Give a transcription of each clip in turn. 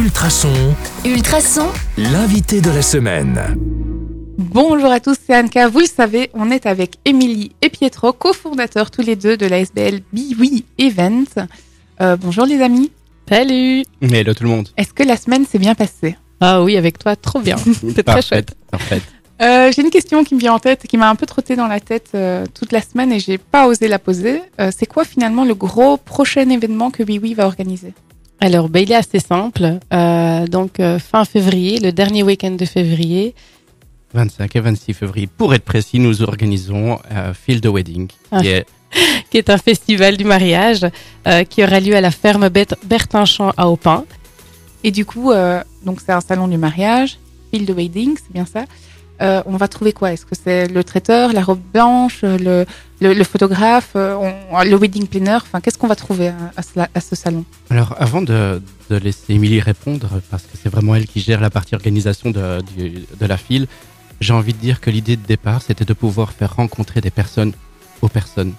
Ultrason, Ultrason, l'invité de la semaine. Bonjour à tous, c'est Anka. Vous le savez, on est avec Émilie et Pietro, cofondateurs tous les deux de la SBL BWE Event. Euh, bonjour les amis. Salut hello tout le monde. Est-ce que la semaine s'est bien passée? Ah oui, avec toi, trop bien. C'est très chouette. Parfait. Euh, J'ai une question qui me vient en tête, qui m'a un peu trotté dans la tête euh, toute la semaine et j'ai pas osé la poser. Euh, c'est quoi finalement le gros prochain événement que BWE va organiser? Alors, ben, il est assez simple. Euh, donc, euh, fin février, le dernier week-end de février. 25 et 26 février. Pour être précis, nous organisons euh, Field Wedding, Ah. qui est qui est un festival du mariage euh, qui aura lieu à la ferme Bertinchamp à Aupin. Et du coup, euh, donc c'est un salon du mariage, field wedding, c'est bien ça. Euh, on va trouver quoi? Est-ce que c'est le traiteur, la robe blanche, le, le, le photographe, euh, le wedding planner? Enfin, qu'est-ce qu'on va trouver à, ce, salon? Alors, avant de, laisser Émilie répondre, parce que c'est vraiment elle qui gère la partie organisation de, de la file, j'ai envie de dire que l'idée de départ, c'était de pouvoir faire rencontrer des personnes aux personnes.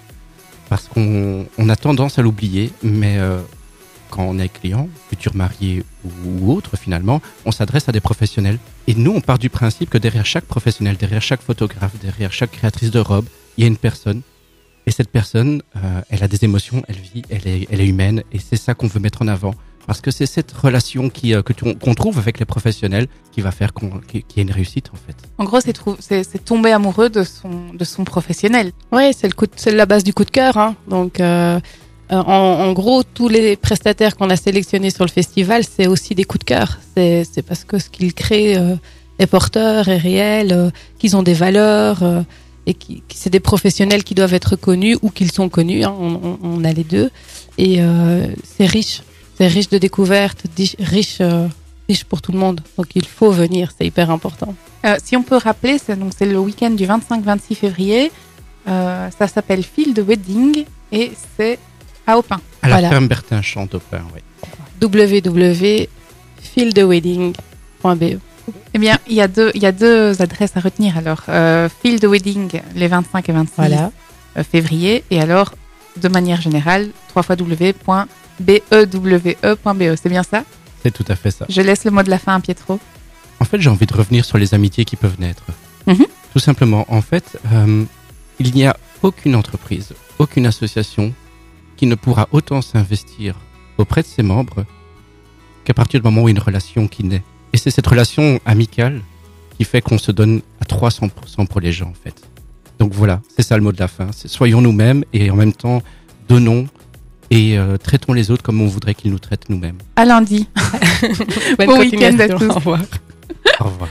Parce qu'on on a tendance à l'oublier, mais euh, quand on est client, futur marié ou, ou autre finalement, on s'adresse à des professionnels. Et nous, on part du principe que derrière chaque professionnel, derrière chaque photographe, derrière chaque créatrice de robe, il y a une personne. Et cette personne, euh, elle a des émotions, elle vit, elle est, elle est humaine, et c'est ça qu'on veut mettre en avant. Parce que c'est cette relation qui, euh, que tu- qu'on trouve avec les professionnels qui va faire qu'on, qu'il qu'il y ait une réussite en fait. En gros, c'est tomber amoureux de son, de son professionnel. Ouais, c'est le coup, de- c'est la base du coup de cœur. Hein. Donc, euh, en, en gros, tous les prestataires qu'on a sélectionnés sur le festival, c'est aussi des coups de cœur. C'est, parce que ce qu'ils créent euh, est porteur, est réel, euh, qu'ils ont des valeurs euh, et qui, c'est des professionnels qui doivent être connus ou qu'ils sont connus. Hein. On, a les deux et euh, c'est riche. C'est riche de découvertes, riche, euh, pour tout le monde. Donc, il faut venir. C'est hyper important. Euh, si on peut rappeler, c'est donc c'est le week-end du 25-26 février. Euh, ça s'appelle Field Wedding et c'est à Aupin. À la Voilà. ferme Bertin Chantopin, oui. www.fieldwedding.be Eh bien, il y a deux, il y a deux adresses à retenir alors. Euh, Field Wedding les 25 et 26 Voilà. euh, février et alors de manière générale www.bewe.be. C'est bien ça? C'est tout à fait ça. Je laisse le mot de la fin à Pietro. En fait, j'ai envie de revenir sur les amitiés qui peuvent naître. Mhm. Tout simplement, en fait, euh, il n'y a aucune entreprise, aucune association qui ne pourra autant s'investir auprès de ses membres qu'à partir du moment où il y a une relation qui naît. Et c'est cette relation amicale qui fait qu'on se donne à 300% pour les gens, en fait. Donc voilà, c'est ça le mot de la fin. C'est soyons nous-mêmes et en même temps, donnons et euh, traitons les autres comme on voudrait qu'ils nous traitent nous-mêmes. À lundi. Bon week-end à tous. Au revoir. Au revoir.